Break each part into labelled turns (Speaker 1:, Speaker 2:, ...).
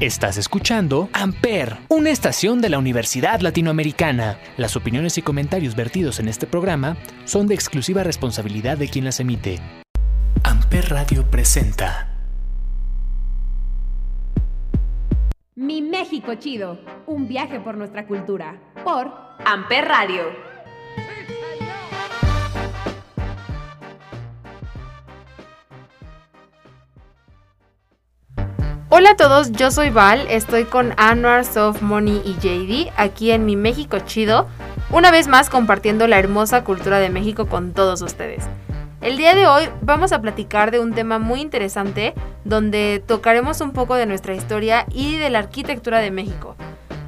Speaker 1: Estás escuchando Amper, una estación de la Universidad Latinoamericana. Las opiniones y comentarios vertidos en este programa son de exclusiva responsabilidad de quien las emite. Amper Radio presenta.
Speaker 2: Mi México Chido, un viaje por nuestra cultura, por
Speaker 3: Amper Radio.
Speaker 4: Hola a todos, yo soy Val, estoy con Anwar, Soft Money y JD aquí en mi México Chido, una vez más compartiendo la hermosa cultura de México con todos ustedes. El día de hoy vamos a platicar de un tema muy interesante donde tocaremos un poco de nuestra historia y de la arquitectura de México.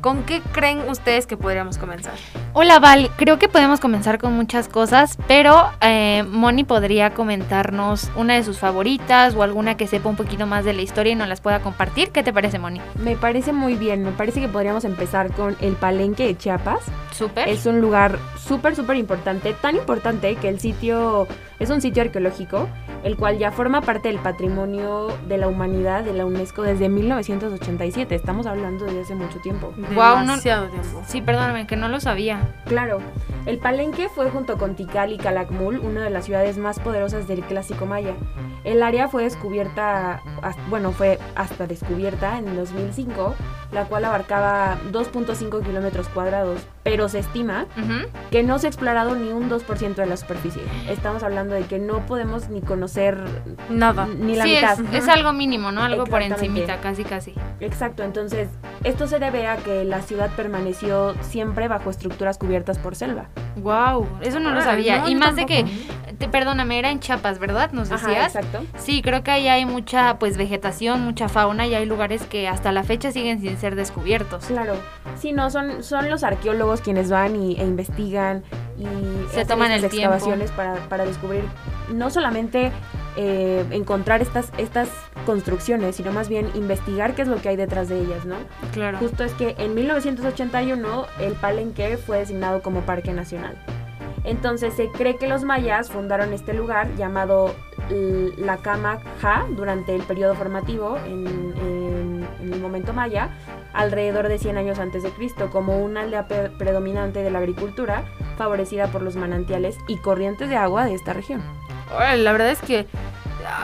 Speaker 4: ¿Con qué creen ustedes que podríamos comenzar?
Speaker 5: Hola Val, creo que podemos comenzar con muchas cosas, pero eh, Moni podría comentarnos una de sus favoritas o alguna que sepa un poquito más de la historia y nos las pueda compartir. ¿Qué te parece Moni?
Speaker 2: Me parece muy bien, me parece que podríamos empezar con el Palenque de Chiapas.
Speaker 5: Súper.
Speaker 2: Es un lugar súper, súper importante, tan importante que el sitio es un sitio arqueológico, el cual ya forma parte del patrimonio de la humanidad de la UNESCO desde 1987. Estamos hablando de hace mucho tiempo.
Speaker 4: Wow, Demasiado tiempo.
Speaker 5: Sí, perdóname, que no lo sabía.
Speaker 2: Claro, el Palenque fue junto con Tikal y Calakmul una de las ciudades más poderosas del clásico maya. El área fue descubierta, bueno, fue hasta descubierta en 2005, la cual abarcaba 2.5 kilómetros cuadrados, pero se estima que no se ha explorado ni un 2% de la superficie. Estamos hablando de que no podemos ni conocer
Speaker 4: nada,
Speaker 2: ni la mitad.
Speaker 5: Es, es, algo mínimo, ¿no? Algo por encimita, casi casi.
Speaker 2: Exacto, entonces esto se debe a que la ciudad permaneció siempre bajo estructuras cubiertas por selva.
Speaker 5: Wow, eso no lo sabía. y más de que, te, perdóname, era en Chiapas, ¿verdad? Nos decías.
Speaker 2: exacto.
Speaker 5: Sí, creo que ahí hay mucha pues vegetación, mucha fauna y hay lugares que hasta la fecha siguen sin ser descubiertos.
Speaker 2: Claro. Sí, no, son, son los arqueólogos quienes van y, e investigan y
Speaker 5: se toman el
Speaker 2: excavaciones para, para descubrir no solamente eh, encontrar estas, estas construcciones, sino más bien investigar qué es lo que hay detrás de ellas, ¿no?
Speaker 5: Claro.
Speaker 2: Justo es que en 1981 el Palenque fue designado como Parque Nacional. Entonces se cree que los mayas fundaron este lugar llamado la Cama Ja durante el periodo formativo en, el momento maya, alrededor de 100 años antes de Cristo, como una aldea predominante de la agricultura favorecida por los manantiales y corrientes de agua de esta región.
Speaker 4: La verdad es que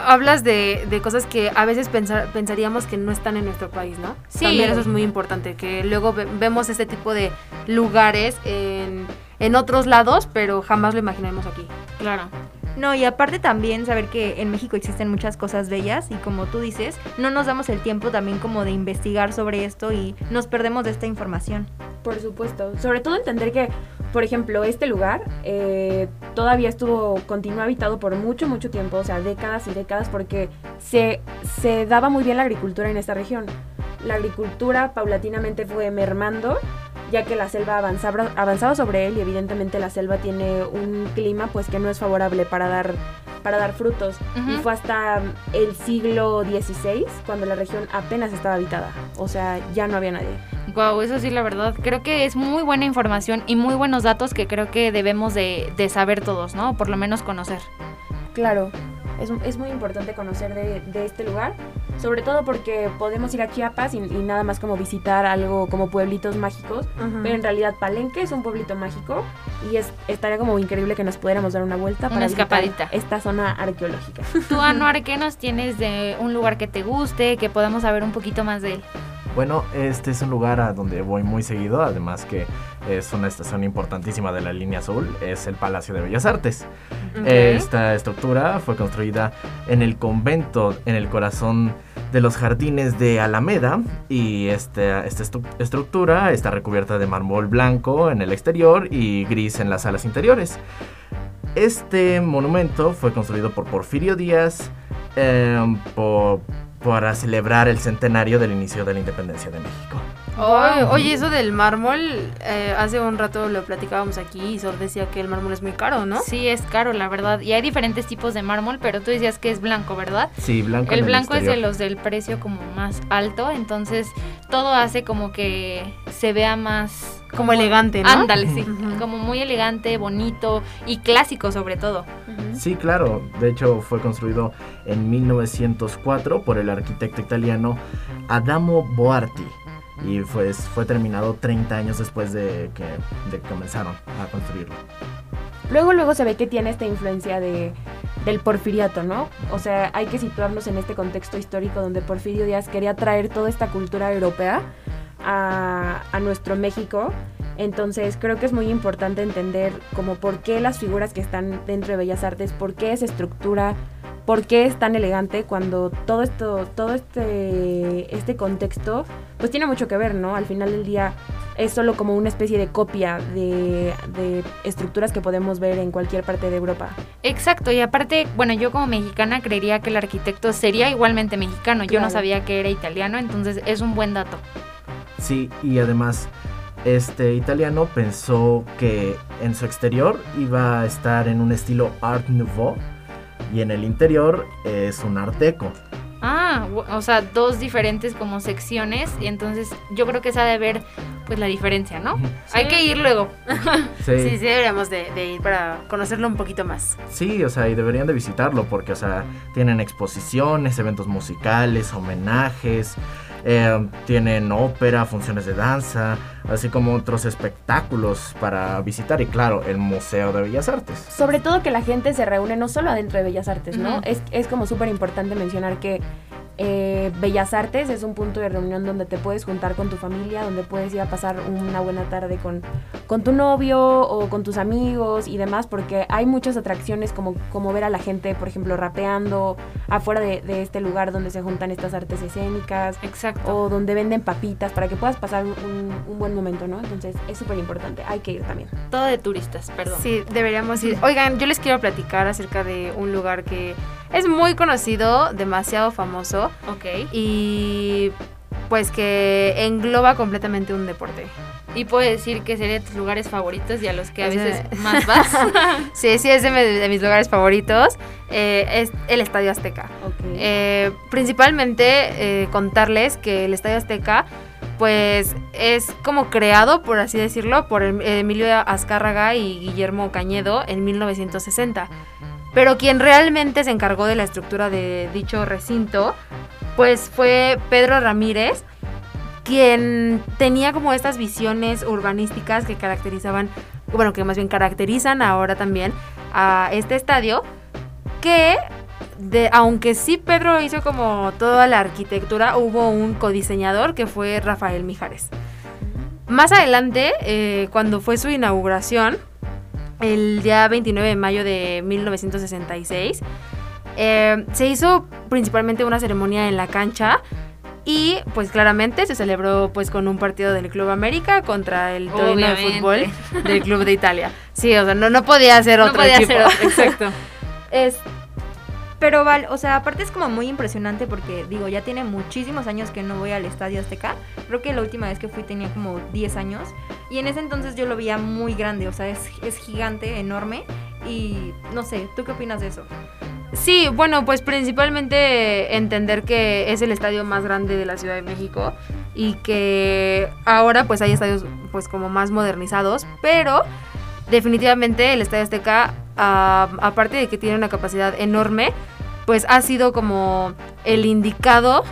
Speaker 4: hablas de, cosas que a veces pensaríamos que no están en nuestro país, ¿no?
Speaker 5: Sí.
Speaker 4: También eso es muy importante, que luego vemos este tipo de lugares en, en otros lados, pero jamás lo imaginaremos aquí.
Speaker 5: Claro.
Speaker 6: No, y aparte también saber que en México existen muchas cosas bellas y como tú dices, no nos damos el tiempo también como de investigar sobre esto y nos perdemos de esta información.
Speaker 2: Por supuesto, sobre todo entender que, por ejemplo, este lugar eh, todavía estuvo, continuó habitado por mucho, mucho tiempo, o sea, décadas y décadas, porque se, se daba muy bien la agricultura en esta región. La agricultura paulatinamente fue mermando ya que la selva avanzaba, avanzaba sobre él y evidentemente la selva tiene un clima pues que no es favorable para dar para dar frutos y fue hasta el siglo XVI cuando la región apenas estaba habitada, o sea, ya no había nadie.
Speaker 5: Wow, eso sí, la verdad, creo que es muy buena información y muy buenos datos que creo que debemos de, de saber todos, ¿no? Por lo menos conocer.
Speaker 2: Claro, es, es muy importante conocer de, de, este lugar, sobre todo porque podemos ir a Chiapas y, y, nada más como visitar algo como pueblitos mágicos, uh -huh. pero en realidad Palenque es un pueblito mágico y es, estaría como increíble que nos pudiéramos dar una vuelta
Speaker 5: una
Speaker 2: para
Speaker 5: escapadita.
Speaker 2: esta zona arqueológica.
Speaker 5: Tú, Anuar, ¿qué nos tienes de un lugar que te guste, que podamos saber un poquito más de él?
Speaker 7: Bueno, este es un lugar a donde voy muy seguido, además que es una estación importantísima de la línea azul, es el Palacio de Bellas Artes. Okay. Esta estructura fue construida en el convento, en el corazón de los jardines de Alameda, y este, esta estructura está recubierta de mármol blanco en el exterior y gris en las salas interiores. Este monumento fue construido por Porfirio Díaz eh, por para celebrar el centenario del inicio de la independencia de México.
Speaker 4: Oye, oye, eso del mármol, eh, hace un rato lo platicábamos aquí y Sor decía que el mármol es muy caro, ¿no?
Speaker 5: Sí, es caro, la verdad. Y hay diferentes tipos de mármol, pero tú decías que es blanco, ¿verdad?
Speaker 7: Sí, blanco. en
Speaker 5: El blanco es de los del precio como más alto, entonces todo hace como que se vea más...
Speaker 4: Como elegante, ¿no?
Speaker 5: Ándale, sí. Como muy elegante, bonito y clásico sobre todo.
Speaker 7: Sí, claro. De hecho, fue construido en 1904 por el arquitecto italiano Adamo Boarti. Y pues fue terminado 30 años después de que, de que comenzaron a construirlo.
Speaker 2: Luego, luego se ve que tiene esta influencia de, del porfiriato, ¿no? O sea, hay que situarnos en este contexto histórico donde Porfirio Díaz quería traer toda esta cultura europea a, a nuestro México. Entonces creo que es muy importante entender como por qué las figuras que están dentro de Bellas Artes, por qué esa estructura, por qué es tan elegante cuando todo esto, todo este, este contexto, pues tiene mucho que ver, ¿no? Al final del día es solo como una especie de copia de, de estructuras que podemos ver en cualquier parte de Europa.
Speaker 5: Exacto, y aparte, bueno, yo como mexicana creería que el arquitecto sería igualmente mexicano. Yo no sabía que era italiano, entonces es un buen dato.
Speaker 7: Sí, y además este italiano pensó que en su exterior iba a estar en un estilo Art Nouveau y en el interior es un Art Deco.
Speaker 5: Ah, o sea, dos diferentes como secciones, y entonces yo creo que esa de ver pues la diferencia, ¿no? Hay que ir luego.
Speaker 4: Sí, sí, deberíamos de, de ir para conocerlo un poquito más.
Speaker 7: Sí, o sea, y deberían de visitarlo porque, o sea, tienen exposiciones, eventos musicales, homenajes, eh, tienen ópera, funciones de danza, así como otros espectáculos para visitar y claro, el Museo de Bellas Artes.
Speaker 2: Sobre todo que la gente se reúne no solo adentro de Bellas Artes, ¿no? Es, es como súper importante mencionar que eh, Bellas Artes es un punto de reunión donde te puedes juntar con tu familia, donde puedes ir a pasar una buena tarde con, con tu novio o con tus amigos y demás, porque hay muchas atracciones como, como ver a la gente, por ejemplo, rapeando afuera de, de este lugar donde se juntan estas artes escénicas
Speaker 5: Exacto.
Speaker 2: o donde venden papitas para que puedas pasar un, un buen momento, ¿no? Entonces es súper importante, hay que ir también.
Speaker 5: Todo de turistas, perdón.
Speaker 4: Sí, deberíamos ir. Oigan, yo les quiero platicar acerca de un lugar que es muy conocido, demasiado famoso
Speaker 5: Ok.
Speaker 4: y pues que engloba completamente un deporte.
Speaker 5: Y puedo decir que serían tus lugares favoritos y a los que a veces más vas.
Speaker 4: Sí, sí, es de, de mis lugares favoritos. Eh, es el Estadio Azteca.
Speaker 2: Ok.
Speaker 4: Eh, principalmente eh, contarles que el Estadio Azteca pues es como creado, por así decirlo, por em- Emilio Azcárraga y Guillermo Cañedo en 1960. Pero quien realmente se encargó de la estructura de dicho recinto, pues fue Pedro Ramírez, quien tenía como estas visiones urbanísticas que caracterizaban, bueno, que más bien caracterizan ahora también a este estadio, que aunque sí Pedro hizo como toda la arquitectura, hubo un codiseñador que fue Rafael Mijares. Más adelante, eh, cuando fue su inauguración, el día 29 de mayo de 1966, eh, se hizo principalmente una ceremonia en la cancha y pues claramente se celebró pues con un partido del Club América contra el Torino de fútbol del Club de Italia. Sí, o sea, no, no podía ser
Speaker 5: No
Speaker 4: otro
Speaker 5: podía
Speaker 4: equipo.
Speaker 5: ser otro, exacto.
Speaker 6: Es, pero Val, o sea, aparte es como muy impresionante porque, digo, ya tiene muchísimos años que no voy al Estadio Azteca. Creo que la última vez que fui tenía como 10 años. Y en ese entonces yo lo veía muy grande, o sea, es, es gigante, enorme. Y no sé, ¿tú qué opinas de eso?
Speaker 4: Sí, bueno, pues principalmente entender que es el estadio más grande de la Ciudad de México y que ahora pues hay estadios pues como más modernizados, pero definitivamente el Estadio Azteca, aparte de que tiene una capacidad enorme, pues ha sido como el indicado,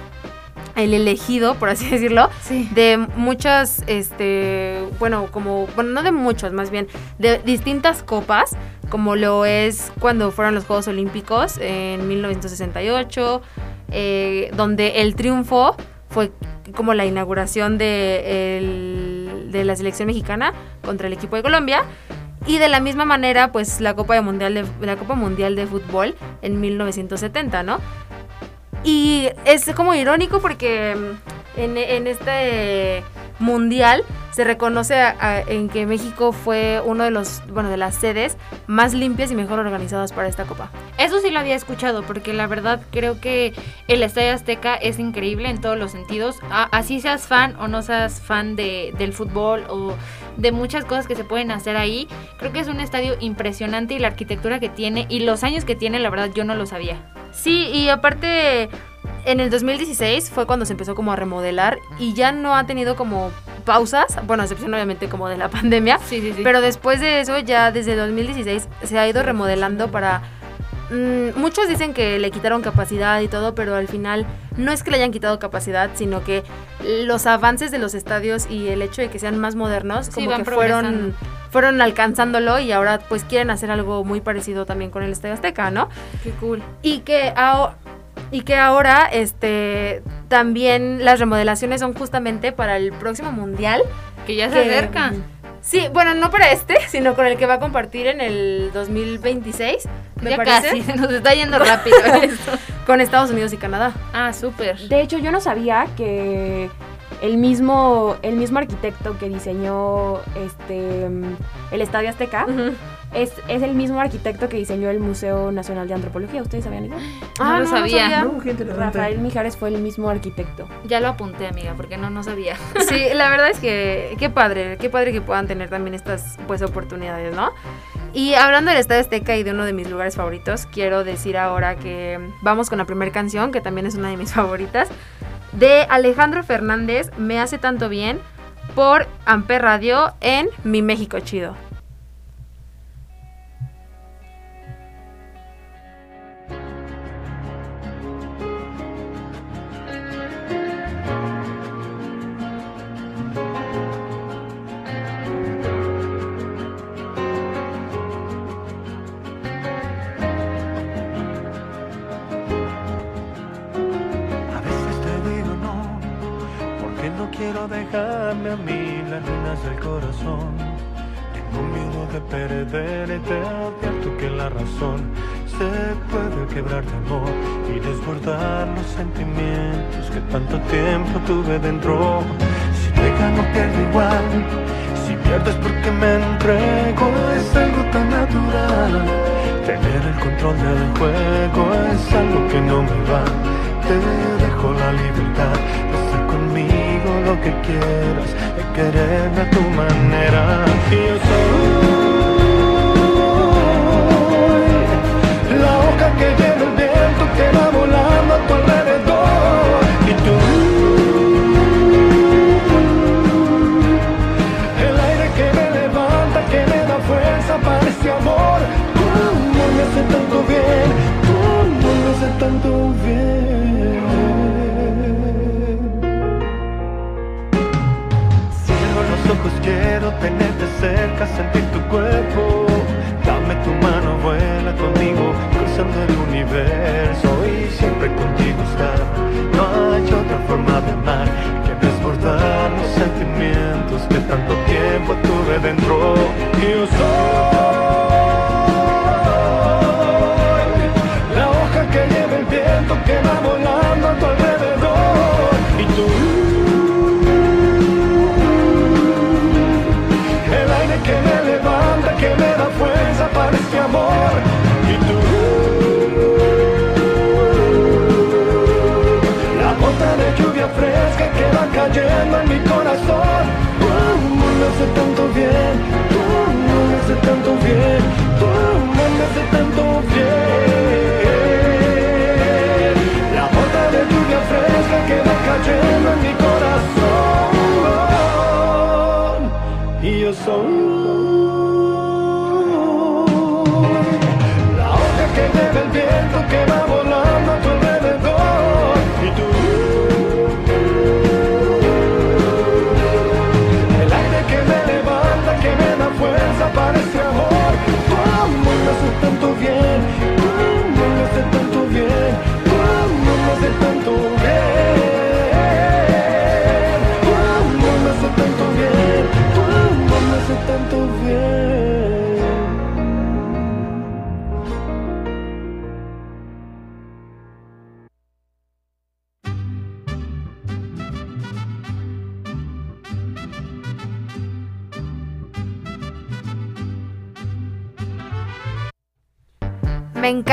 Speaker 4: el elegido, por así decirlo,
Speaker 5: Sí.
Speaker 4: de muchas, este, bueno, como, bueno, no de muchas, más bien, de distintas copas, como lo es cuando fueron los Juegos Olímpicos en 1968, eh, donde el triunfo fue como la inauguración de, el- de la selección mexicana contra el equipo de Colombia. Y de la misma manera, pues la Copa, de mundial de, la Copa Mundial de Fútbol en 1970, ¿no? Y es como irónico porque mm, en, este mundial se reconoce en que México fue uno de los, bueno, de las sedes más limpias y mejor organizadas para esta copa.
Speaker 5: Eso sí lo había escuchado, porque la verdad creo que el Estadio Azteca es increíble en todos los sentidos. Así seas fan o no seas fan de, del fútbol o de muchas cosas que se pueden hacer ahí, creo que es un estadio impresionante y la arquitectura que tiene y los años que tiene, la verdad yo no lo sabía.
Speaker 4: Sí, y aparte en el 2016 fue cuando se empezó como a remodelar y ya no ha tenido como pausas, bueno, a excepción obviamente como de la pandemia,
Speaker 5: Sí, sí, sí.
Speaker 4: pero después de eso ya desde 2016 se ha ido remodelando para... mm, muchos dicen que le quitaron capacidad y todo, pero al final no es que le hayan quitado capacidad, sino que los avances de los estadios y el hecho de que sean más modernos
Speaker 5: Sí,
Speaker 4: como que fueron, fueron alcanzándolo y ahora pues quieren hacer algo muy parecido también con el Estadio Azteca, ¿no?
Speaker 5: Qué cool.
Speaker 4: Y que, ao- y que ahora este, también las remodelaciones son justamente para el próximo mundial.
Speaker 5: Que ya se
Speaker 4: que-
Speaker 5: acerca.
Speaker 4: Sí, bueno, no para este, sino con el que va a compartir en el 2026, me
Speaker 5: ya
Speaker 4: parece,
Speaker 5: casi, nos está yendo rápido esto.
Speaker 4: con Estados Unidos y Canadá.
Speaker 5: Ah, súper.
Speaker 2: De hecho, yo no sabía que el mismo, el mismo arquitecto que diseñó este el Estadio Azteca es, es el mismo arquitecto que diseñó el Museo Nacional de Antropología. ¿Ustedes sabían eso?
Speaker 5: No lo sabía.
Speaker 7: No.
Speaker 2: Rafael Mijares fue el mismo arquitecto.
Speaker 5: Ya lo apunté, amiga, porque no, no sabía.
Speaker 4: Sí, la verdad es que qué padre, qué padre que puedan tener también estas pues oportunidades, ¿no? Y hablando del Estadio Azteca y de uno de mis lugares favoritos, quiero decir ahora que vamos con la primera canción, que también es una de mis favoritas, de Alejandro Fernández, Me hace tanto bien, por Amper Radio en Mi México Chido.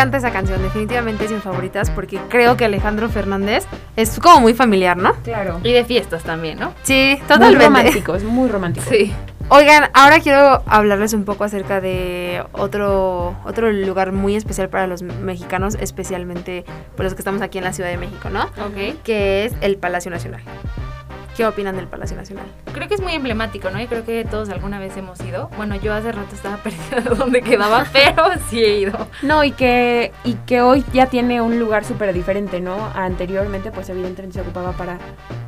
Speaker 4: Encanta esa canción, definitivamente es mis favoritas porque creo que Alejandro Fernández es como muy familiar, ¿no?
Speaker 2: Claro.
Speaker 5: Y de fiestas también, ¿no?
Speaker 4: Sí,
Speaker 2: Muy
Speaker 4: totalmente.
Speaker 2: romántico, es muy romántico.
Speaker 5: Sí.
Speaker 4: Oigan, ahora quiero hablarles un poco acerca de otro, otro lugar muy especial para los mexicanos, especialmente por los que estamos aquí en la Ciudad de México, ¿no?
Speaker 5: Ok.
Speaker 4: Que es el Palacio Nacional. ¿Qué opinan del Palacio Nacional?
Speaker 5: Creo que es muy emblemático, ¿no? Y creo que todos alguna vez hemos ido. Bueno, yo hace rato estaba perdida de dónde quedaba, pero sí he ido.
Speaker 2: No, y que, y que hoy ya tiene un lugar súper diferente, ¿no? Anteriormente, pues evidentemente se ocupaba para,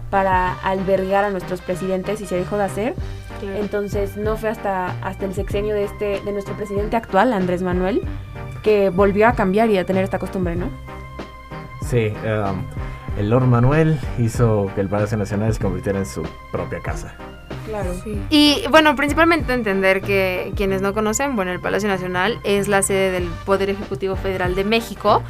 Speaker 2: para albergar a nuestros presidentes y se dejó de hacer. Entonces no fue hasta, hasta el sexenio de, este, de nuestro presidente actual, Andrés Manuel, que volvió a cambiar y a tener esta costumbre, ¿no?
Speaker 7: Sí, um, el Lord Manuel hizo que el Palacio Nacional se convirtiera en su propia casa.
Speaker 2: Claro.
Speaker 4: Y bueno, principalmente entender que quienes no conocen, bueno, el Palacio Nacional es la sede del Poder Ejecutivo Federal de México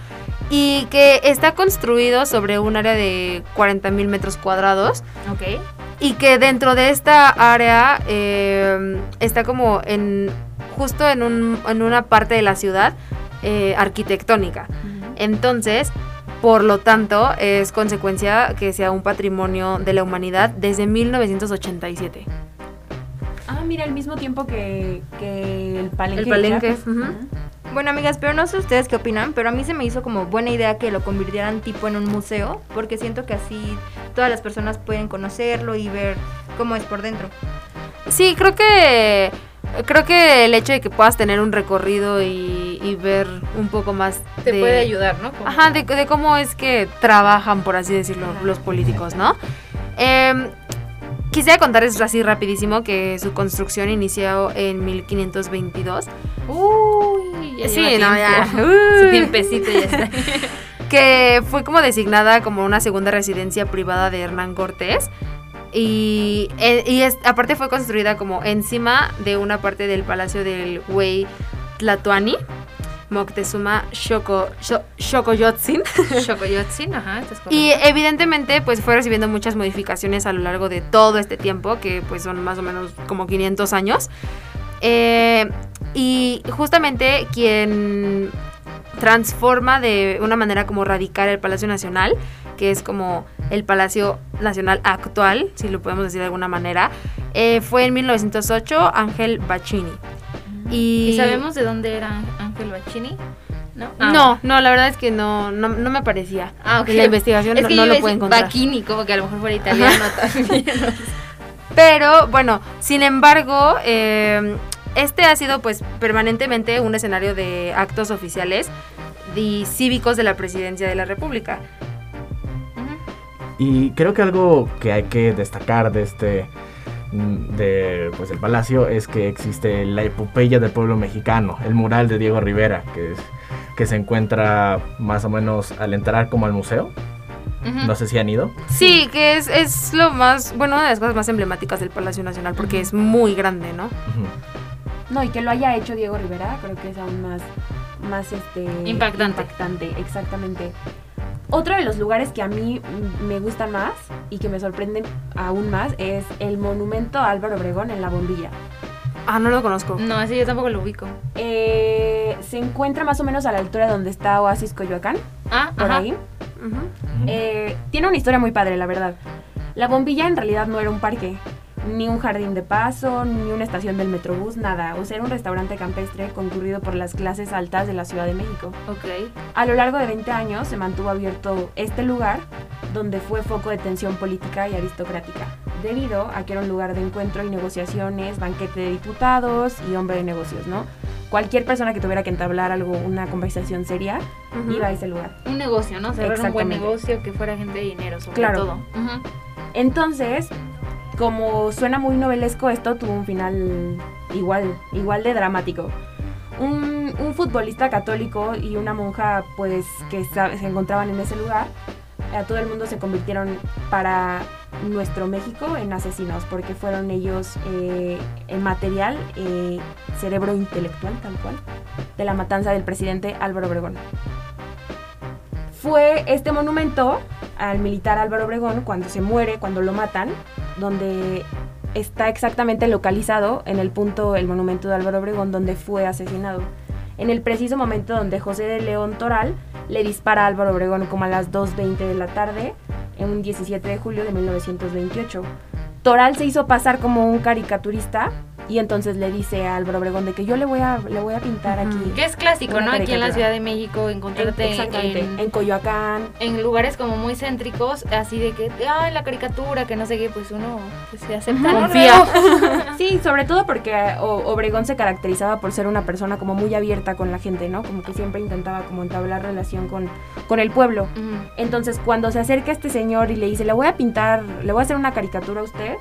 Speaker 4: y que está construido sobre un área de 40 mil metros cuadrados
Speaker 5: Ok.
Speaker 4: y que dentro de esta área eh, está como en justo en, un- en una parte de la ciudad eh, arquitectónica. Entonces, por lo tanto, es consecuencia que sea un patrimonio de la humanidad desde 1987.
Speaker 2: Ah, mira, al mismo tiempo que, que el palenque.
Speaker 4: El palenque.
Speaker 6: Bueno, amigas, pero no sé ustedes qué opinan, pero a mí se me hizo como buena idea que lo convirtieran tipo en un museo, porque siento que así todas las personas pueden conocerlo y ver cómo es por dentro.
Speaker 4: Sí, creo que creo que el hecho de que puedas tener un recorrido y, y ver un poco más
Speaker 5: Te
Speaker 4: de-
Speaker 5: puede ayudar, ¿no?
Speaker 4: Ajá, de, de cómo es que trabajan, por así decirlo, los políticos, ¿no? Em, quisiera contarles así rapidísimo que su construcción inició en 1522.
Speaker 5: Uy, ya
Speaker 4: Sí,
Speaker 5: lleva
Speaker 4: no, ya. Uy.
Speaker 5: Su tiempecito ya está.
Speaker 4: que fue como designada como una segunda residencia privada de Hernán Cortés. Y, eh, y es- aparte fue construida como encima de una parte del palacio del Güey Tlatuani, Moctezuma Xo- Xocoyotzin.
Speaker 5: Xocoyotzin, ajá,
Speaker 4: Y evidentemente pues fue recibiendo muchas modificaciones a lo largo de todo este tiempo, que pues son más o menos como 500 años. Eh, y justamente quien transforma de una manera como radical el Palacio Nacional, que es como el Palacio Nacional actual, si lo podemos decir de alguna manera, eh, fue en 1908 Ángel Bacchini. Y,
Speaker 5: ¿Y sabemos de dónde era Ángel Bacchini? ¿No? Ah.
Speaker 4: No, no, la verdad es que no, no, no me parecía.
Speaker 5: Ah, ok.
Speaker 4: En la investigación
Speaker 5: Es
Speaker 4: no,
Speaker 5: que
Speaker 4: no
Speaker 5: yo
Speaker 4: lo
Speaker 5: decir
Speaker 4: encontrar.
Speaker 5: Bacchini, como que a lo mejor fuera italiano también.
Speaker 4: Pero bueno, sin embargo, eh, este ha sido pues permanentemente un escenario de actos oficiales y cívicos de la presidencia de la República.
Speaker 7: Y creo que algo que hay que destacar de este mm, de pues el palacio es que existe la epopeya del pueblo mexicano, el mural de Diego Rivera, que es que se encuentra más o menos al entrar como al museo. No sé si han ido.
Speaker 4: Sí, que es, es lo más, bueno, una de las cosas más emblemáticas del Palacio Nacional porque es muy grande, ¿no?
Speaker 7: Ujú.
Speaker 2: No, y que lo haya hecho Diego Rivera, creo que es aún más, más este,
Speaker 5: Impactante.
Speaker 2: impactante, exactamente. Otro de los lugares que a mí me gustan más y que me sorprenden aún más es el monumento a Álvaro Obregón en La Bombilla.
Speaker 4: Ah, no lo conozco.
Speaker 5: No, ese yo tampoco lo ubico.
Speaker 2: Eh, se encuentra más o menos a la altura donde está Oasis Coyoacán,
Speaker 5: Ah,
Speaker 2: por
Speaker 5: ajá.
Speaker 2: ahí. Eh, tiene una historia muy padre, la verdad. La bombilla en realidad no era un parque, ni un jardín de paso, ni una estación del metrobús, nada. O sea, era un restaurante campestre concurrido por las clases altas de la Ciudad de México.
Speaker 5: Ok.
Speaker 2: A lo largo de 20 años se mantuvo abierto este lugar, donde fue foco de tensión política y aristocrática, debido a que era un lugar de encuentro y negociaciones, banquete de diputados y hombre de negocios, ¿no? Cualquier persona que tuviera que entablar algo, una conversación seria, iba a ese lugar.
Speaker 5: Un negocio, ¿no? Cerrar un buen negocio que fuera gente de dinero, sobre
Speaker 2: Claro.
Speaker 5: todo.
Speaker 2: Entonces, como suena muy novelesco, esto tuvo un final igual, igual de dramático. Un, un futbolista católico y una monja, pues, que se encontraban en ese lugar, a todo el mundo se convirtieron para nuestro México en asesinos, porque fueron ellos eh, el material, eh, cerebro intelectual, tal cual, de la matanza del presidente Álvaro Obregón. Fue este monumento al militar Álvaro Obregón cuando se muere, cuando lo matan, donde está exactamente localizado en el punto, el monumento de Álvaro Obregón, donde fue asesinado. en el preciso momento donde José de León Toral le dispara a Álvaro Obregón como a las 2.20 de la tarde, en un 17 de julio de 1928. Toral se hizo pasar como un caricaturista y entonces le dice a Álvaro Obregón de que yo le voy a, le voy a pintar aquí.
Speaker 5: Que es clásico, ¿no? Aquí en la. Ciudad de México encontrarte
Speaker 2: Exactamente,
Speaker 5: en,
Speaker 2: en Coyoacán.
Speaker 5: en lugares como muy céntricos, así de que, ay, la caricatura, que no sé qué, pues uno pues, se acepta.
Speaker 4: Confía.
Speaker 2: Sí, sobre todo porque o- Obregón se caracterizaba por ser una persona como muy abierta con la gente, ¿no? Como que siempre intentaba como entablar relación con, con el pueblo. Entonces, cuando se acerca este señor y le dice, le voy a pintar, le voy a hacer una caricatura a usted,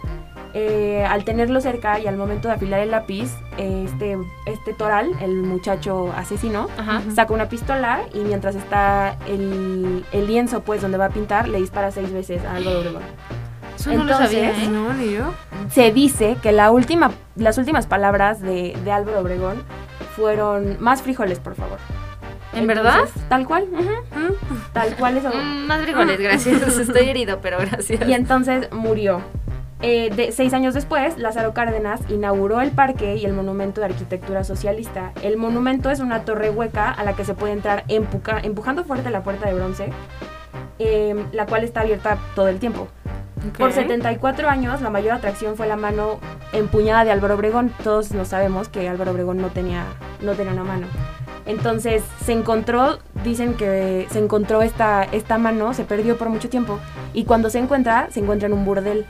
Speaker 2: eh, al tenerlo cerca y al momento de afilar el lápiz, eh, este, este toral, el muchacho asesino,
Speaker 5: Ajá.
Speaker 2: saca una pistola y mientras está el, el lienzo, pues, donde va a pintar, le dispara seis veces a Álvaro Obregón.
Speaker 5: Eso no lo
Speaker 2: Entonces,
Speaker 5: sabía, ¿eh?
Speaker 4: No, ni yo.
Speaker 2: Se dice que la última, las últimas palabras de, de Álvaro Obregón fueron, más frijoles, por favor.
Speaker 5: ¿En verdad?
Speaker 2: Entonces, Tal cual, tal cual eso.
Speaker 5: Mm, más frijoles, gracias. Estoy herido, pero gracias.
Speaker 2: Y entonces murió. Eh, de, seis años después, Lázaro Cárdenas inauguró el parque y el monumento de arquitectura socialista. El monumento es una torre hueca a la que se puede entrar empujando fuerte la puerta de bronce, eh, la cual está abierta todo el tiempo. Por 74 años, la mayor atracción fue la mano empuñada de Álvaro Obregón. Todos lo sabemos que Álvaro Obregón no tenía, no tenía una mano. Entonces se encontró, dicen que se encontró esta, esta mano, se perdió por mucho tiempo. Y cuando se encuentra, se encuentra en un burdel.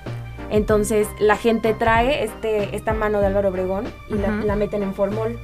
Speaker 2: Entonces la gente trae este, esta mano de Álvaro Obregón y la,
Speaker 4: Ujú.
Speaker 2: la meten en formol.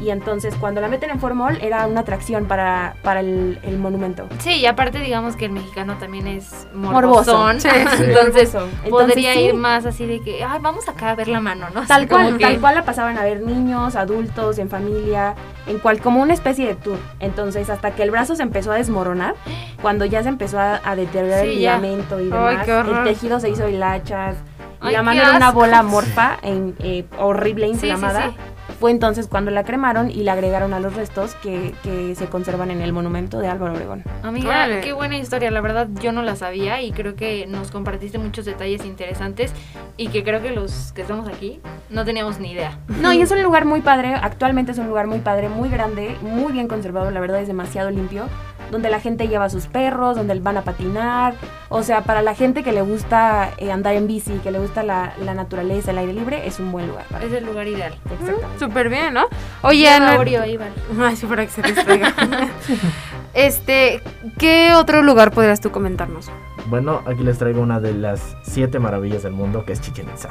Speaker 2: Y entonces cuando la meten en formol era una atracción para, para el, el monumento.
Speaker 5: Sí, y aparte digamos que el mexicano también es
Speaker 2: Morboso.
Speaker 5: morbosón.
Speaker 2: Sí.
Speaker 5: Entonces podría
Speaker 2: sí.
Speaker 5: ir más así de que, ay, vamos acá a ver la mano, ¿no?
Speaker 2: Tal cual,
Speaker 5: que-
Speaker 2: tal cual la pasaban a ver niños, adultos, en familia, en cual, como una especie de tour. Entonces, hasta que el brazo se empezó a desmoronar, cuando ya se empezó a, a deteriorar
Speaker 5: Sí,
Speaker 2: el
Speaker 5: ya.
Speaker 2: ligamento y demás, el tejido se hizo hilachas,
Speaker 5: Ay,
Speaker 2: la mano era una bola amorfa, en- eh, horrible,
Speaker 5: Sí, sí,
Speaker 2: inflamada.
Speaker 5: sí.
Speaker 2: Fue entonces cuando la cremaron y la agregaron a los restos que, que se conservan en el monumento de Álvaro Obregón.
Speaker 5: Amiga,
Speaker 4: Órale.
Speaker 5: qué buena historia, la verdad yo no la sabía y creo que nos compartiste muchos detalles interesantes y que creo que los que estamos aquí no teníamos ni idea.
Speaker 2: No, y es un lugar muy padre, actualmente es un lugar muy padre, muy grande, muy bien conservado, la verdad es demasiado limpio, donde la gente lleva a sus perros, donde van a patinar, o sea, para la gente que le gusta eh, andar en bici, que le gusta la, la naturaleza, el aire libre, es un buen lugar. Para
Speaker 5: Es el lugar ideal.
Speaker 2: Exactamente.
Speaker 4: Súper bien, ¿no? Oye, Ana-
Speaker 5: Oreo ahí, vale.
Speaker 4: Ay, sí, para que se este, ¿qué otro lugar podrías tú comentarnos?
Speaker 7: Bueno, aquí les traigo una de las siete maravillas del mundo, que es Chichen Itza,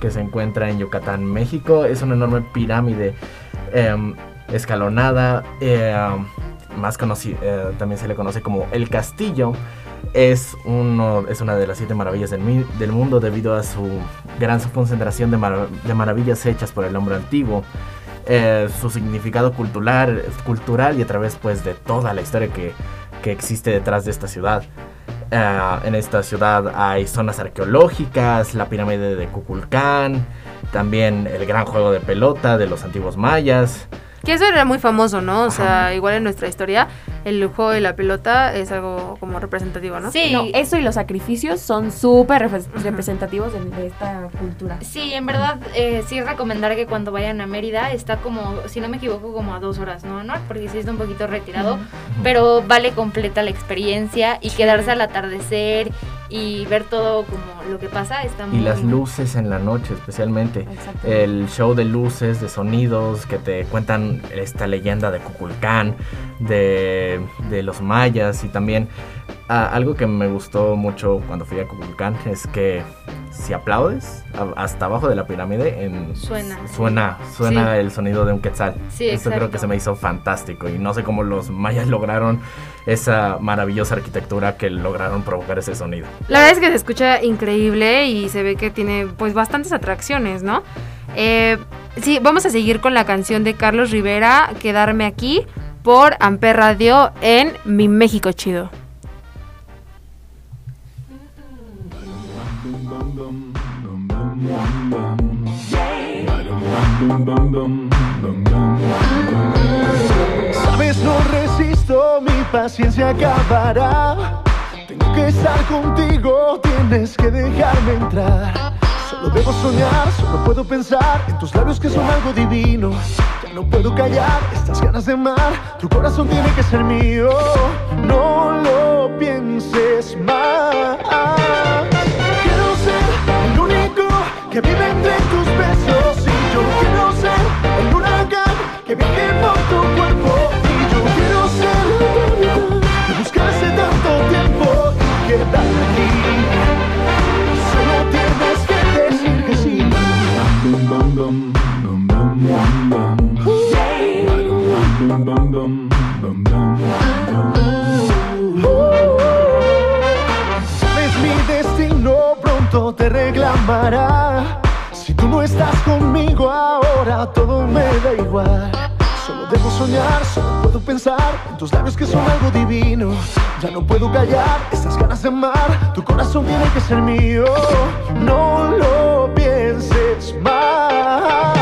Speaker 7: que se encuentra en Yucatán, México. Es una enorme pirámide em, escalonada, em, más conocida, también se le conoce como el castillo. Es, uno, es una de las siete maravillas del, del mundo debido a su gran concentración de, de maravillas hechas por el hombre antiguo. eh, su significado cultural, cultural y a través pues de toda la historia que, que existe detrás de esta ciudad. Ah, en esta ciudad hay zonas arqueológicas, la pirámide de Kukulcán, también el gran juego de pelota de los antiguos mayas.
Speaker 4: Que eso era muy famoso, ¿no? O
Speaker 7: Ajá.
Speaker 4: sea, igual en nuestra historia, el juego de la pelota es algo como representativo, ¿no?
Speaker 5: Sí,
Speaker 2: No, eso y los sacrificios son súper representativos de, de esta cultura.
Speaker 5: Sí, en verdad, eh, sí recomendar que cuando vayan a Mérida está como, si no me equivoco, como a dos horas, ¿no? ¿No? Porque sí está un poquito retirado, pero vale completa la experiencia y quedarse al atardecer y ver todo como lo que pasa está muy...
Speaker 7: Y las luces en la noche especialmente. El show de luces, de sonidos que te cuentan esta leyenda de Kukulcán, de, de los mayas y también ah, algo que me gustó mucho cuando fui a Kukulcán es que si aplaudes a- hasta abajo de la pirámide en,
Speaker 5: Suena.
Speaker 7: suena, suena
Speaker 5: Sí.
Speaker 7: el sonido de un quetzal.
Speaker 5: Sí,
Speaker 7: Eso creo que se me hizo fantástico y no sé cómo los mayas lograron esa maravillosa arquitectura que lograron provocar ese sonido.
Speaker 4: La verdad es que se escucha increíble y se ve que tiene pues bastantes atracciones, ¿no? Eh, sí, vamos a seguir con la canción de Carlos Rivera, Quedarme aquí, por Amper Radio en Mi México Chido.
Speaker 3: Sabes, no resisto, mi paciencia acabará. Tengo que estar contigo, tienes que dejarme entrar. Solo debo soñar, solo puedo pensar en tus labios que son algo divino. Ya no puedo callar estas ganas de amar. Tu corazón tiene que ser mío. No lo pienses más. Que vive entre tus besos. Y yo quiero ser el huracán que viaje por tu cuerpo. Y yo quiero ser que buscaste tanto tiempo y quedarme aquí. Solo tienes que decir que sí. Sabes mi destino pronto te reclamará. Ahora, todo me da igual. Solo debo soñar, solo puedo pensar en tus labios que son algo divino. Ya no puedo callar estas ganas de amar. Tu corazón tiene que ser mío. No lo pienses más.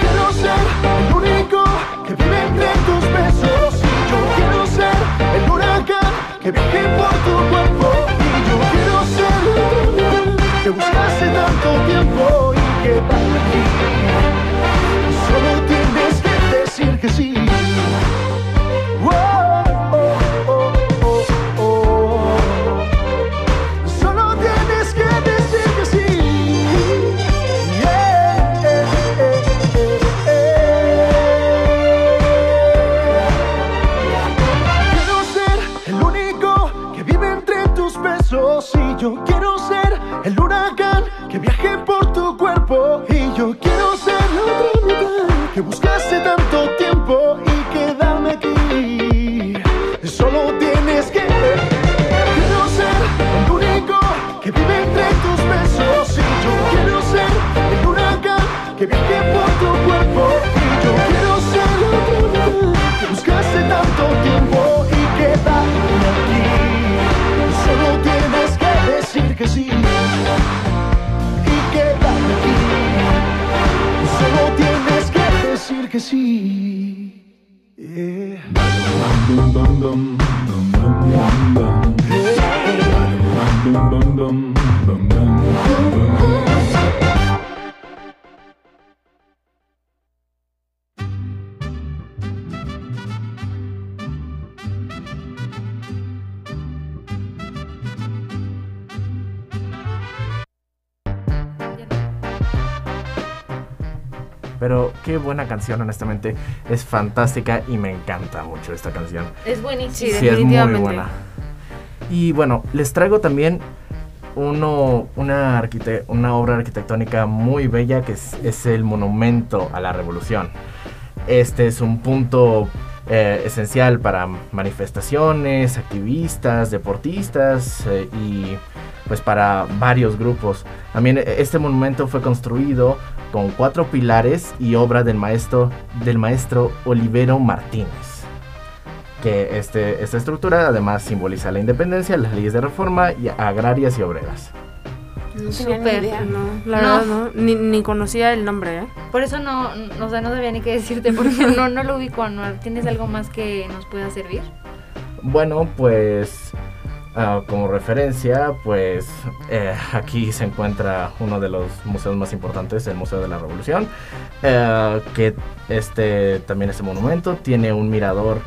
Speaker 3: Quiero ser el único que vive entre tus besos. Y yo quiero ser el huracán que viaje por tu cuerpo. Y yo quiero ser oportunidad que buscaste tanto tiempo que buscaste que sí.
Speaker 7: Buena canción, honestamente. Es fantástica y me encanta mucho esta canción.
Speaker 5: Es buenísimo.
Speaker 4: Sí,
Speaker 7: Sí, es muy buena. Y bueno, les traigo también uno, una, arquite- una obra arquitectónica muy bella que es, es el Monumento a la Revolución. Este es un punto eh, esencial para manifestaciones, activistas, deportistas eh, y pues para varios grupos. También eh, este monumento fue construido con cuatro pilares y obra del maestro, del maestro Olivero Martínez que este, esta estructura además simboliza la independencia, las leyes de reforma y agrarias y obreras.
Speaker 2: No tenía ni idea.
Speaker 4: No, la
Speaker 5: No.
Speaker 4: verdad no. Ni, ni conocía el nombre, ¿eh?
Speaker 5: Por eso no, no, o sea, no sabía ni qué decirte porque no, no lo ubico, Anuar. ¿Tienes algo más que nos pueda servir?
Speaker 7: Bueno, pues ah, como referencia, pues eh, aquí se encuentra uno de los museos más importantes, el Museo de la Revolución, eh, que este también este monumento tiene un mirador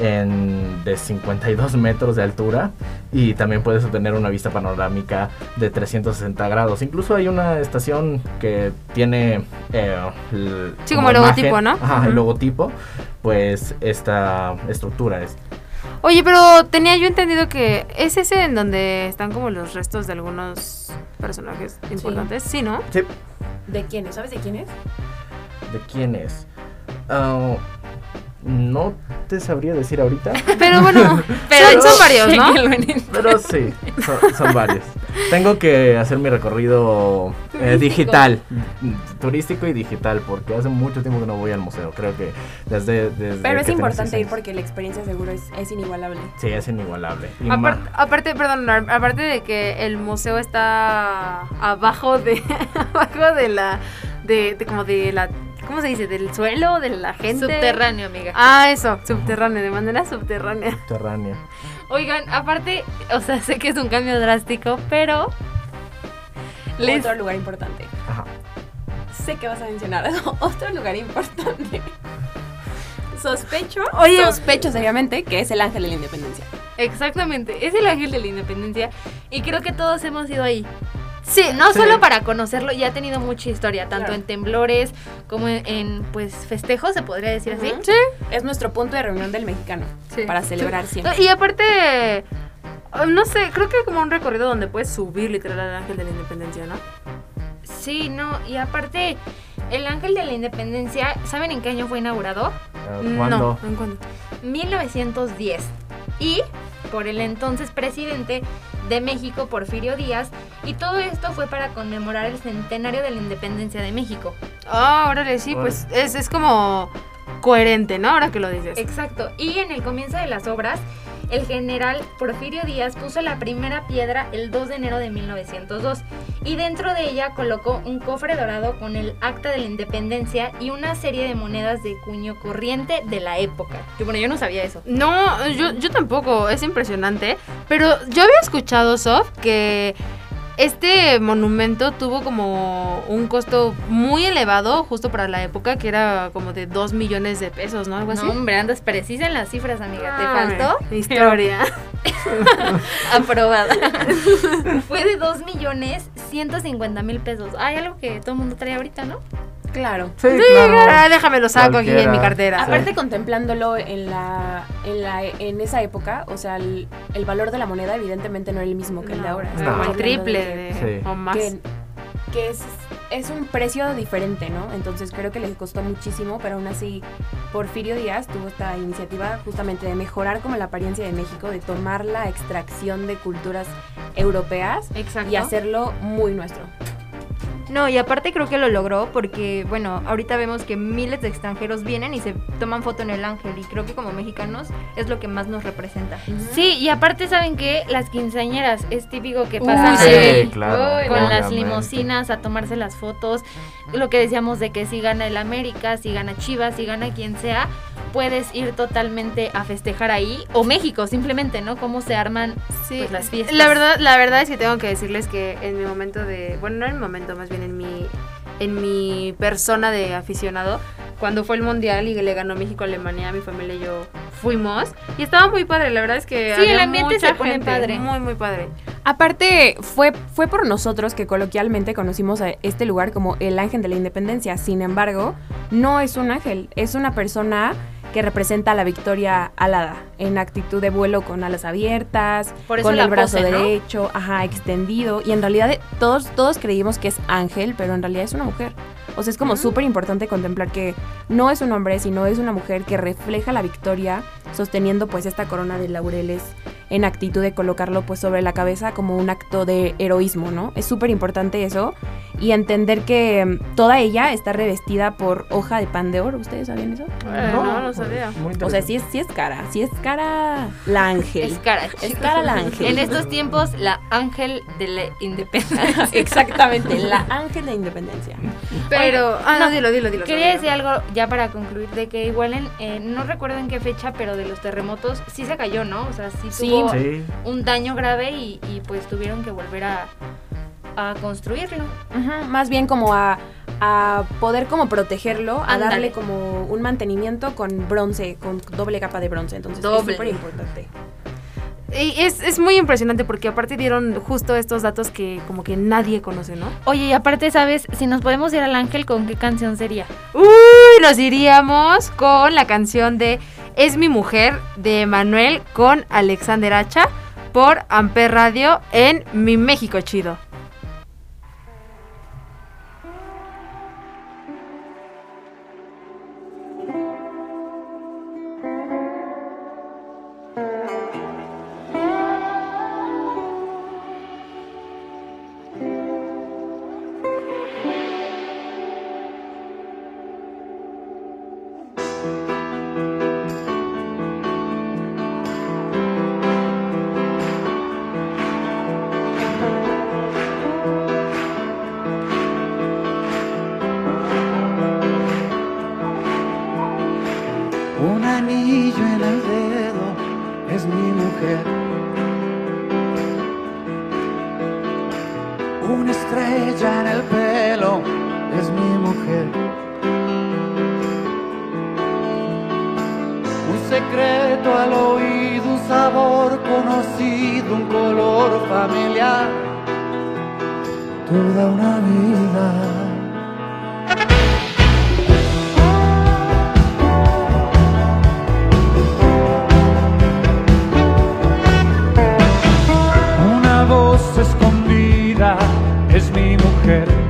Speaker 7: en, de 52 metros de altura y también puedes obtener una vista panorámica de 360 grados. Incluso hay una estación que tiene eh, el-
Speaker 4: Sí, como el logotipo, ¿no?
Speaker 7: Ajá, el logotipo, pues esta estructura es
Speaker 4: Oye, pero tenía yo entendido que es ese en donde están como los restos de algunos personajes importantes. Sí, ¿no?
Speaker 7: Sí,
Speaker 2: ¿De quién es? ¿Sabes de quién es?
Speaker 7: ¿De quién es? Ah, no te sabría decir ahorita,
Speaker 4: Pero bueno, son, son varios, ¿no?
Speaker 7: Pero sí, son, son varios. Tengo que hacer mi recorrido eh, digital, turístico y digital, porque hace mucho tiempo que no voy al museo. Creo que desde. desde
Speaker 2: Pero
Speaker 7: que
Speaker 2: es importante ir porque la experiencia seguro es, es inigualable.
Speaker 7: Sí, es inigualable.
Speaker 4: Aparte, perdón, aparte de que el museo está abajo de abajo de la de, de como de la ¿cómo se dice? del suelo, de la gente.
Speaker 5: Subterráneo, amiga.
Speaker 4: Ah, eso, subterráneo, de manera subterránea.
Speaker 7: subterránea.
Speaker 5: Oigan, aparte, o sea, sé que es un cambio drástico, pero les,
Speaker 2: Otro lugar importante.
Speaker 7: Ajá.
Speaker 2: sé que vas a mencionar otro lugar importante. Sospecho,
Speaker 4: Oye.
Speaker 2: sospecho seriamente que es el Ángel de la Independencia.
Speaker 5: Exactamente, es el ángel de la independencia y creo que todos hemos ido ahí.
Speaker 4: Sí,
Speaker 5: No
Speaker 7: Sí.
Speaker 5: solo para conocerlo, ya ha tenido mucha historia, tanto
Speaker 2: Claro.
Speaker 5: en temblores como en, en, pues festejos, se podría decir así.
Speaker 4: Sí.
Speaker 2: Es nuestro punto de reunión del mexicano
Speaker 4: Sí.
Speaker 2: para celebrar siempre.
Speaker 4: No, y aparte, ah, no sé, creo que como un recorrido donde puedes subir literal al ángel de la independencia, ¿no?
Speaker 5: Sí, no, y aparte, el ángel de la independencia, ¿saben en qué año fue inaugurado?
Speaker 7: Eh, ¿Cuándo?
Speaker 4: No, ¿en cuándo?
Speaker 5: 1910. Y por el entonces presidente de México, Porfirio Díaz, y todo esto fue para conmemorar el centenario de la independencia de México.
Speaker 4: Ah, órale, sí, pues es, es como coherente, ¿no? Ahora que lo dices.
Speaker 5: Exacto. Y en el comienzo de las obras, el general Porfirio Díaz puso la primera piedra el 2 de enero de 1902 y dentro de ella colocó un cofre dorado con el acta de la independencia y una serie de monedas de cuño corriente de la época. Que bueno, yo no sabía eso.
Speaker 4: No, yo, yo tampoco, es impresionante. Pero yo había escuchado, Sof, que este monumento tuvo como un costo muy elevado justo para la época, que era como de 2 millones de pesos, ¿no? Algo así.
Speaker 5: No, hombre, andas precisa en las cifras, amiga. ¿Te
Speaker 4: Ay,
Speaker 5: faltó?
Speaker 4: Historia.
Speaker 5: Aprobada. Fue de 2 millones 150 mil pesos. Hay algo que todo el mundo trae ahorita, ¿no?
Speaker 2: Claro.
Speaker 7: Sí,
Speaker 4: Sí,
Speaker 7: claro.
Speaker 4: ah, déjame lo saco aquí en mi cartera.
Speaker 7: Sí.
Speaker 2: Aparte contemplándolo en la, en la en esa época, o sea, el, el valor de la moneda evidentemente no era el mismo que el de ahora.
Speaker 7: No.
Speaker 4: El triple
Speaker 2: de-
Speaker 4: de-
Speaker 7: Sí.
Speaker 4: o más.
Speaker 2: que, que es, es un precio diferente, ¿no? Entonces creo que les costó muchísimo, pero aún así Porfirio Díaz tuvo esta iniciativa justamente de mejorar como la apariencia de México, de tomar la extracción de culturas europeas
Speaker 5: Exacto.
Speaker 2: y hacerlo muy nuestro.
Speaker 6: No, y aparte creo que lo logró porque, bueno, ahorita vemos que miles de extranjeros vienen y se toman foto en el ángel y creo que como mexicanos es lo que más nos representa.
Speaker 5: Sí, y aparte, ¿saben que Las quinceañeras es típico que
Speaker 2: Uy,
Speaker 5: pasan
Speaker 7: sí,
Speaker 5: ahí
Speaker 7: claro,
Speaker 5: con las limosinas a tomarse las fotos. Lo que decíamos de que si gana el América, si gana Chivas, si gana quien sea, puedes ir totalmente a festejar ahí. O México, simplemente, ¿no? Cómo se arman
Speaker 4: Sí,
Speaker 5: pues, las fiestas.
Speaker 4: La verdad, la verdad es que tengo que decirles que en mi momento de, bueno, no en mi momento, más bien en mi, en mi persona de aficionado, cuando fue el mundial y le ganó México a Alemania, mi familia y yo fuimos y estaba muy padre. La verdad es que
Speaker 5: Sí,
Speaker 4: había
Speaker 5: el ambiente
Speaker 4: mucha
Speaker 5: se pone
Speaker 4: gente,
Speaker 5: padre.
Speaker 4: muy muy padre.
Speaker 2: Aparte, fue, fue por nosotros que coloquialmente conocimos a este lugar como el ángel de la independencia. Sin embargo, no es un ángel, es una persona que representa la victoria alada, en actitud de vuelo con alas abiertas,
Speaker 5: Por
Speaker 2: con el brazo
Speaker 5: pose, ¿no?
Speaker 2: derecho, ajá, extendido. Y en realidad todos, todos creímos que es ángel, pero en realidad es una mujer. O sea, es como súper importante contemplar que no es un hombre, sino es una mujer que refleja la victoria, sosteniendo pues esta corona de laureles en actitud de colocarlo pues sobre la cabeza como un acto de heroísmo, ¿no? Es súper importante eso y entender que mm, toda ella está revestida por hoja de pan de oro. ¿Ustedes sabían eso?
Speaker 4: Eh, no, no sabía.
Speaker 7: muy
Speaker 2: O sea, sí es, sí es cara, sí es cara la ángel.
Speaker 5: Es cara,
Speaker 2: Es
Speaker 5: chicos.
Speaker 2: cara la ángel.
Speaker 5: En estos tiempos, la ángel de la independencia.
Speaker 2: Exactamente, la ángel de independencia.
Speaker 4: Pero, ah, no,
Speaker 5: no,
Speaker 4: dilo, dilo, dilo.
Speaker 5: Quería
Speaker 4: dilo.
Speaker 5: decir algo ya para concluir, de que igual en, eh, no recuerdo en qué fecha, pero de los terremotos sí se cayó, ¿no? O sea, sí,
Speaker 2: Sí.
Speaker 5: tuvo
Speaker 7: Sí.
Speaker 5: un daño grave y, y, pues tuvieron que volver a, a construirlo.
Speaker 2: Más bien como a, a poder como protegerlo, a darle como un mantenimiento con bronce, con doble capa de bronce. Entonces
Speaker 5: Doble.
Speaker 2: es súper importante.
Speaker 4: Y es, es muy impresionante porque aparte dieron justo estos datos que como que nadie conoce, ¿no?
Speaker 5: Oye, y aparte, ¿sabes? Si nos podemos ir al ángel, ¿con qué canción sería?
Speaker 4: Uy, nos iríamos con la canción de Es mi mujer de Manuel con Alexander Hacha por Amper Radio en Mi México Chido.
Speaker 3: Es mi mujer.
Speaker 8: Un secreto al oído, un sabor conocido, un color familiar. Toda una vida. Una voz escondida es mi mujer.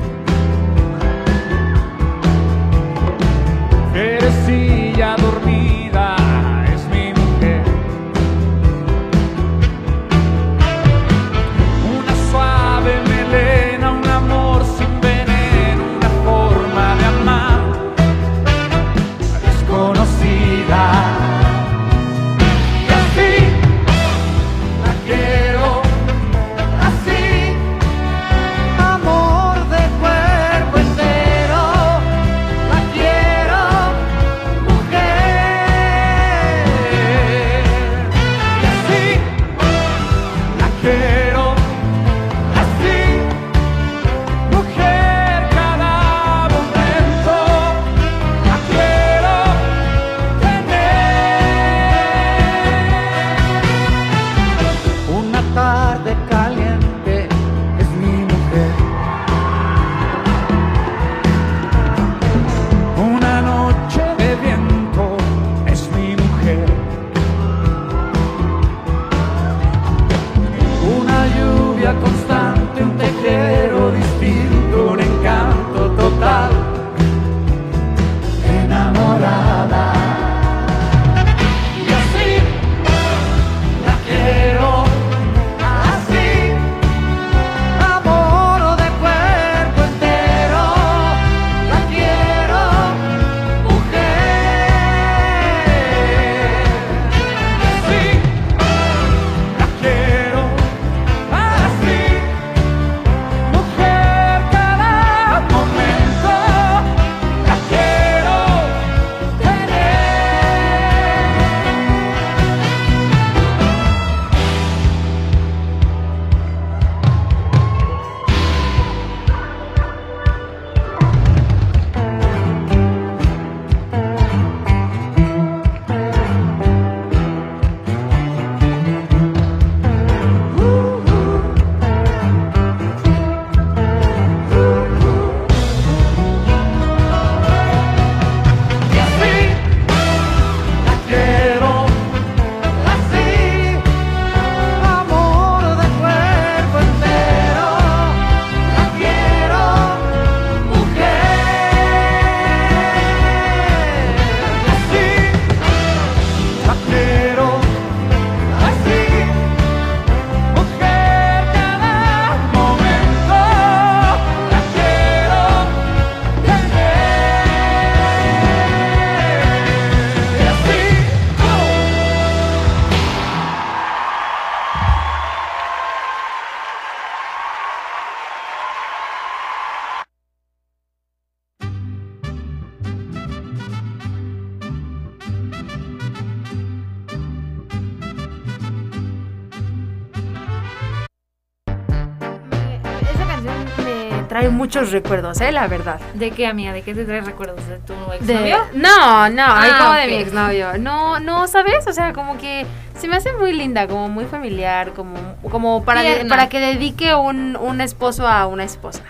Speaker 4: Muchos recuerdos, eh, la verdad.
Speaker 5: ¿De qué, amiga? ¿De qué te traes recuerdos? ¿De tu
Speaker 4: De-
Speaker 5: exnovio?
Speaker 4: No, no, ay,
Speaker 5: Ah,
Speaker 4: como
Speaker 5: ok.
Speaker 4: de mi exnovio. No, no, ¿sabes? O sea, como que se me hace muy linda, como muy familiar, como, como para, de- para que dedique un, un esposo a una esposa.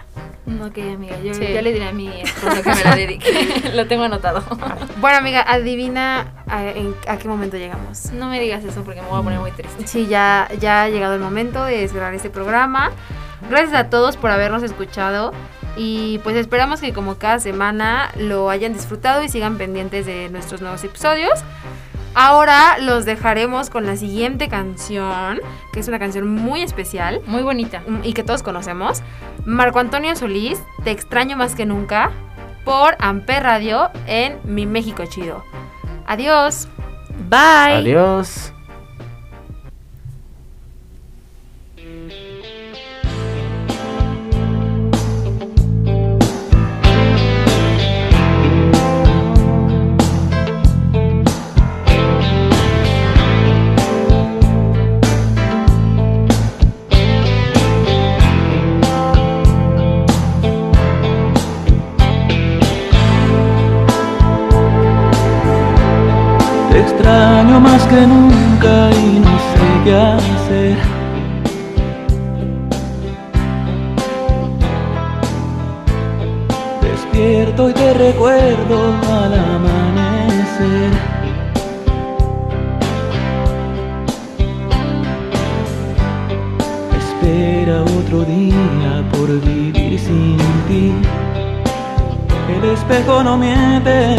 Speaker 5: Ok, amiga, yo
Speaker 4: Sí.
Speaker 5: ya le diré a mi esposo que me la dedique. Lo tengo anotado.
Speaker 4: Bueno, amiga, adivina a, en- a qué momento llegamos.
Speaker 5: No me digas eso porque me voy a poner muy triste.
Speaker 4: Sí, ya, ya ha llegado el momento de cerrar este programa. Gracias a todos por habernos escuchado. Y pues esperamos que como cada semana lo hayan disfrutado y sigan pendientes de nuestros nuevos episodios. Ahora los dejaremos con la siguiente canción, que es una canción muy especial
Speaker 5: Muy bonita.
Speaker 4: mm, y que todos conocemos. Marco Antonio Solís, Te extraño más que nunca, por Amper Radio en Mi México Chido. Adiós. Bye.
Speaker 7: Adiós.
Speaker 9: Te extraño más que nunca y no sé qué hacer. Despierto y te recuerdo al amanecer. Espera otro día por vivir sin ti. El espejo no miente,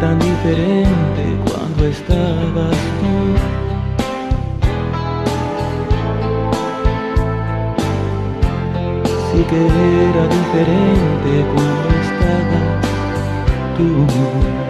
Speaker 9: Tan diferente cuando estabas tú. Sí que era diferente cuando estabas tú.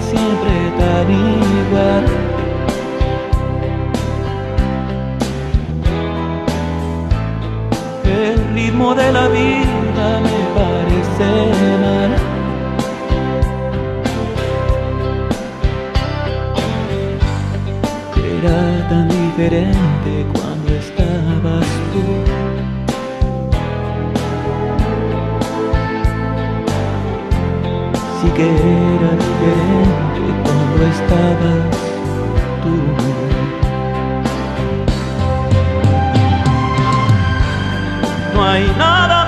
Speaker 9: Siempre tan igual. El ritmo de la vida me parece mal. Era tan diferente cuando Sí que era diferente cuando estabas tú. No hay nada